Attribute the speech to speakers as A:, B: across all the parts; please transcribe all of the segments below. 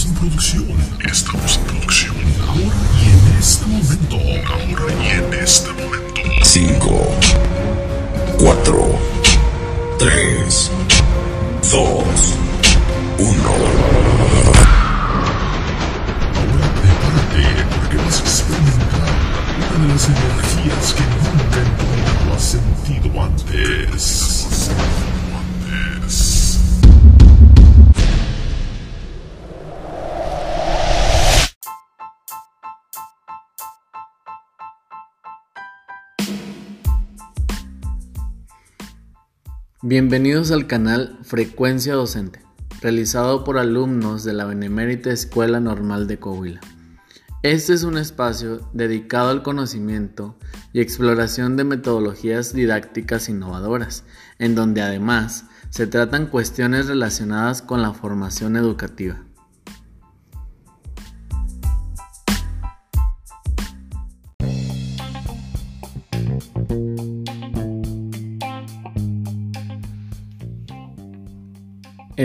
A: Estamos en producción, estamos en producción. Ahora y en este momento, ahora y en este momento. 5, 4, 3, 2, 1. Ahora prepárate porque vas a experimentar una de las energías que nunca en tu vida has sentido antes.
B: Bienvenidos al canal Frecuencia Docente, realizado por alumnos de la Benemérita Escuela Normal de Coahuila. Este es un espacio dedicado al conocimiento y exploración de metodologías didácticas innovadoras, en donde además se tratan cuestiones relacionadas con la formación educativa.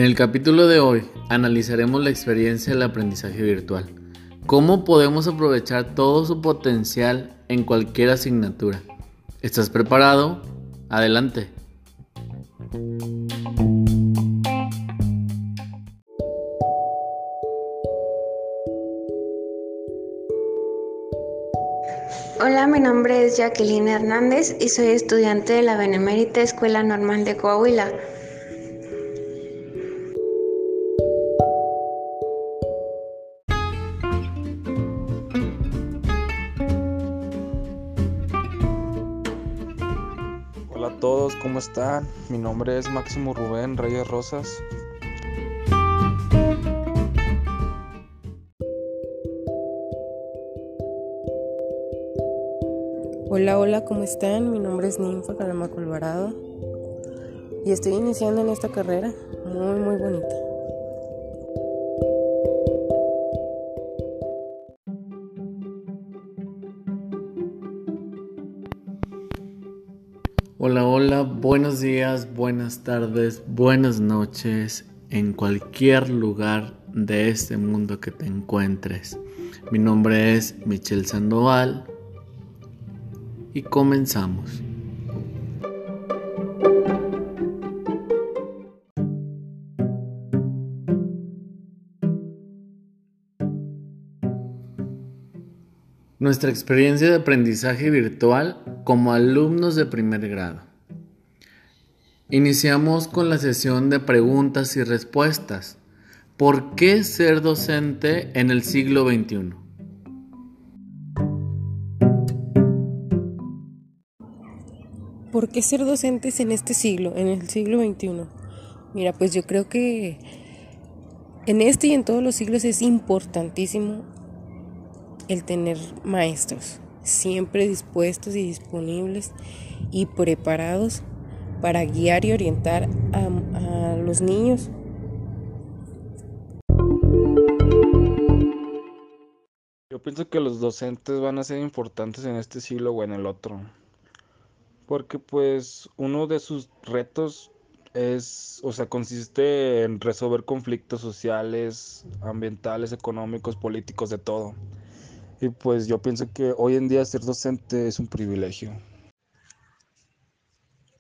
B: En el capítulo de hoy analizaremos la experiencia del aprendizaje virtual. ¿Cómo podemos aprovechar todo su potencial en cualquier asignatura? ¿Estás preparado? Adelante.
C: Hola, mi nombre es Jacqueline Hernández y soy estudiante de la Benemérita Escuela Normal de Coahuila.
D: Hola a todos, ¿cómo están? Mi nombre es Máximo Rubén Reyes Rosas.
E: Hola, hola, ¿cómo están? Mi nombre es Ninfa Calamaco Alvarado y estoy iniciando en esta carrera muy, muy bonita.
B: Buenos días, buenas tardes, buenas noches en cualquier lugar de este mundo que te encuentres. Mi nombre es Michelle Sandoval y comenzamos. Nuestra experiencia de aprendizaje virtual como alumnos de primer grado. Iniciamos con la sesión de preguntas y respuestas. ¿Por qué ser docente en el siglo XXI?
E: ¿Por qué ser docentes en este siglo, en el siglo XXI? Mira, pues yo creo que en este y en todos los siglos es importantísimo el tener maestros siempre dispuestos y disponibles y preparados para guiar y orientar a, a los niños.
D: Yo pienso que los docentes van a ser importantes en este siglo o en el otro. Porque pues uno de sus retos es, o sea, consiste en resolver conflictos sociales, ambientales, económicos, políticos, de todo. Y pues yo pienso que hoy en día ser docente es un privilegio.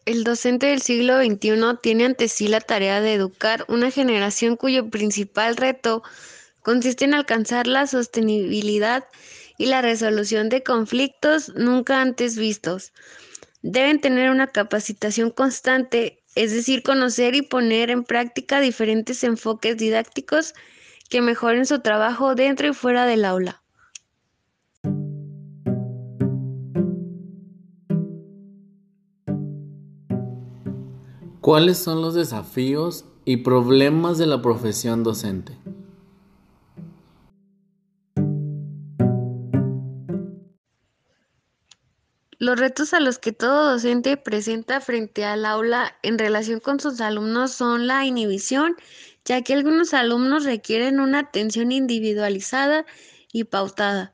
C: El docente del siglo XXI tiene ante sí la tarea de educar una generación cuyo principal reto consiste en alcanzar la sostenibilidad y la resolución de conflictos nunca antes vistos. Deben tener una capacitación constante, es decir, conocer y poner en práctica diferentes enfoques didácticos que mejoren su trabajo dentro y fuera del aula.
B: ¿Cuáles son los desafíos y problemas de la profesión docente?
C: Los retos a los que todo docente presenta frente al aula en relación con sus alumnos son la inhibición, ya que algunos alumnos requieren una atención individualizada y pautada.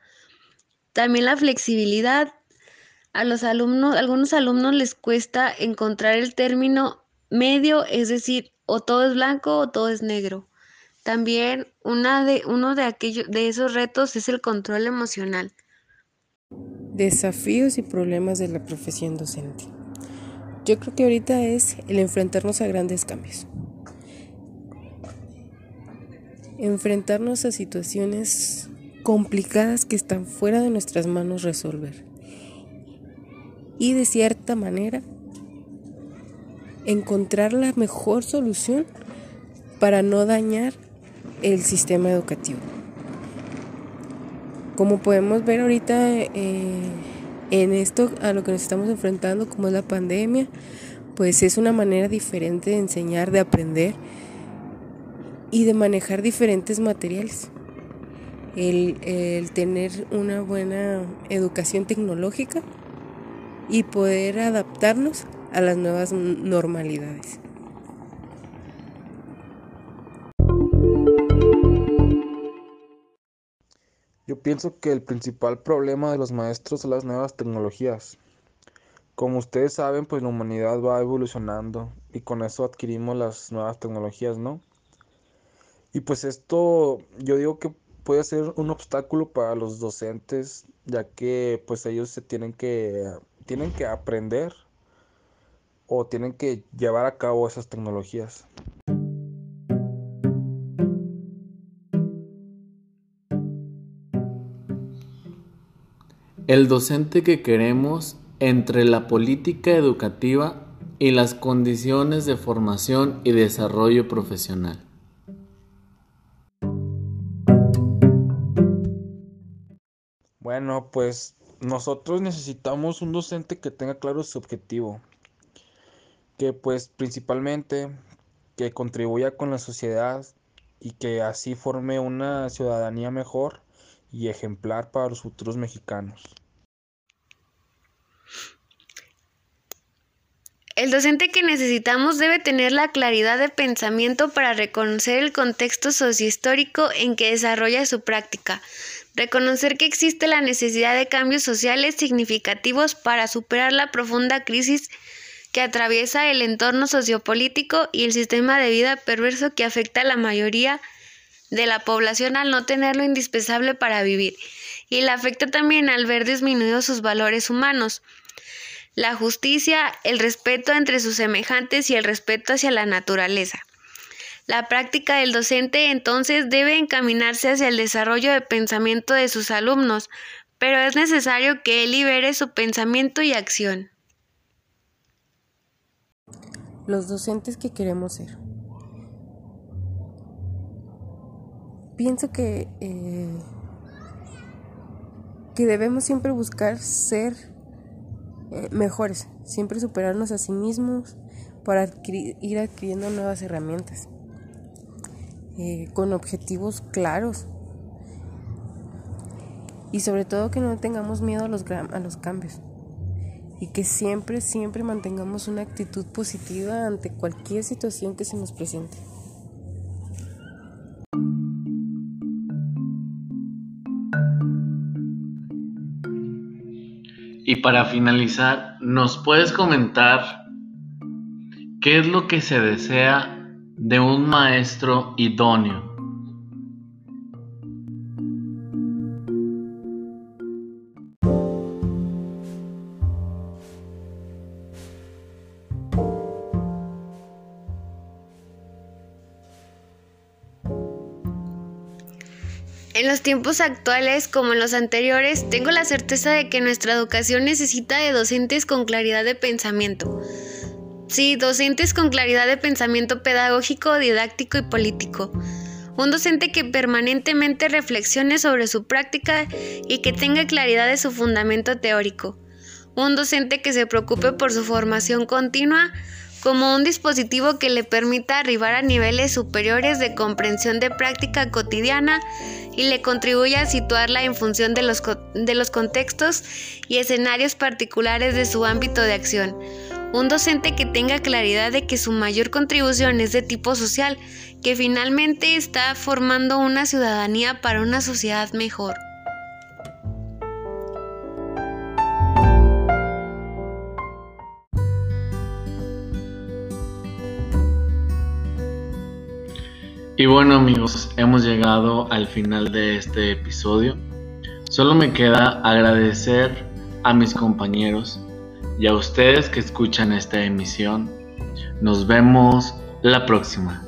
C: También la flexibilidad. A los alumnos, algunos alumnos les cuesta encontrar el término medio, es decir, o todo es blanco o todo es negro. También una de, uno de, aquellos, de esos retos es el control emocional.
E: Desafíos y problemas de la profesión docente. Yo creo que ahorita es el enfrentarnos a grandes cambios. Enfrentarnos a situaciones complicadas que están fuera de nuestras manos resolver. Y de cierta manera encontrar la mejor solución para no dañar el sistema educativo. Como podemos ver ahorita eh, en esto a lo que nos estamos enfrentando, como es la pandemia, pues es una manera diferente de enseñar, de aprender y de manejar diferentes materiales. El, el tener una buena educación tecnológica y poder adaptarnos a las nuevas normalidades.
D: Yo pienso que el principal problema de los maestros son las nuevas tecnologías. Como ustedes saben, pues la humanidad va evolucionando y con eso adquirimos las nuevas tecnologías, ¿no? Y pues esto yo digo que puede ser un obstáculo para los docentes, ya que pues ellos se tienen que tienen que aprender o tienen que llevar a cabo esas tecnologías.
B: El docente que queremos entre la política educativa y las condiciones de formación y desarrollo profesional.
D: Bueno, pues nosotros necesitamos un docente que tenga claro su objetivo, que pues principalmente que contribuya con la sociedad y que así forme una ciudadanía mejor y ejemplar para los futuros mexicanos.
C: El docente que necesitamos debe tener la claridad de pensamiento para reconocer el contexto sociohistórico en que desarrolla su práctica, reconocer que existe la necesidad de cambios sociales significativos para superar la profunda crisis que atraviesa el entorno sociopolítico y el sistema de vida perverso que afecta a la mayoría de la población al no tener lo indispensable para vivir, y la afecta también al ver disminuidos sus valores humanos, la justicia, el respeto entre sus semejantes y el respeto hacia la naturaleza. La práctica del docente entonces debe encaminarse hacia el desarrollo de pensamiento de sus alumnos, pero es necesario que él libere su pensamiento y acción.
E: Los docentes que queremos ser. Pienso que, eh, que debemos siempre buscar ser eh, mejores, siempre superarnos a sí mismos para ir adquiriendo nuevas herramientas. Eh, con objetivos claros y sobre todo que no tengamos miedo a los, a los cambios y que siempre, siempre mantengamos una actitud positiva ante cualquier situación que se nos presente.
B: Y para finalizar, ¿nos puedes comentar qué es lo que se desea de un maestro idóneo.
C: En los tiempos actuales, como en los anteriores, tengo la certeza de que nuestra educación necesita de docentes con claridad de pensamiento, Sí, docentes con claridad de pensamiento pedagógico, didáctico y político. Un docente que permanentemente reflexione sobre su práctica y que tenga claridad de su fundamento teórico. Un docente que se preocupe por su formación continua como un dispositivo que le permita arribar a niveles superiores de comprensión de práctica cotidiana y le contribuya a situarla en función de los, de los contextos y escenarios particulares de su ámbito de acción un docente que tenga claridad de que su mayor contribución es de tipo social, que finalmente está formando una ciudadanía para una sociedad mejor.
B: Y bueno amigos, hemos llegado al final de este episodio. Solo me queda agradecer a mis compañeros y a ustedes que escuchan esta emisión. Nos vemos la próxima.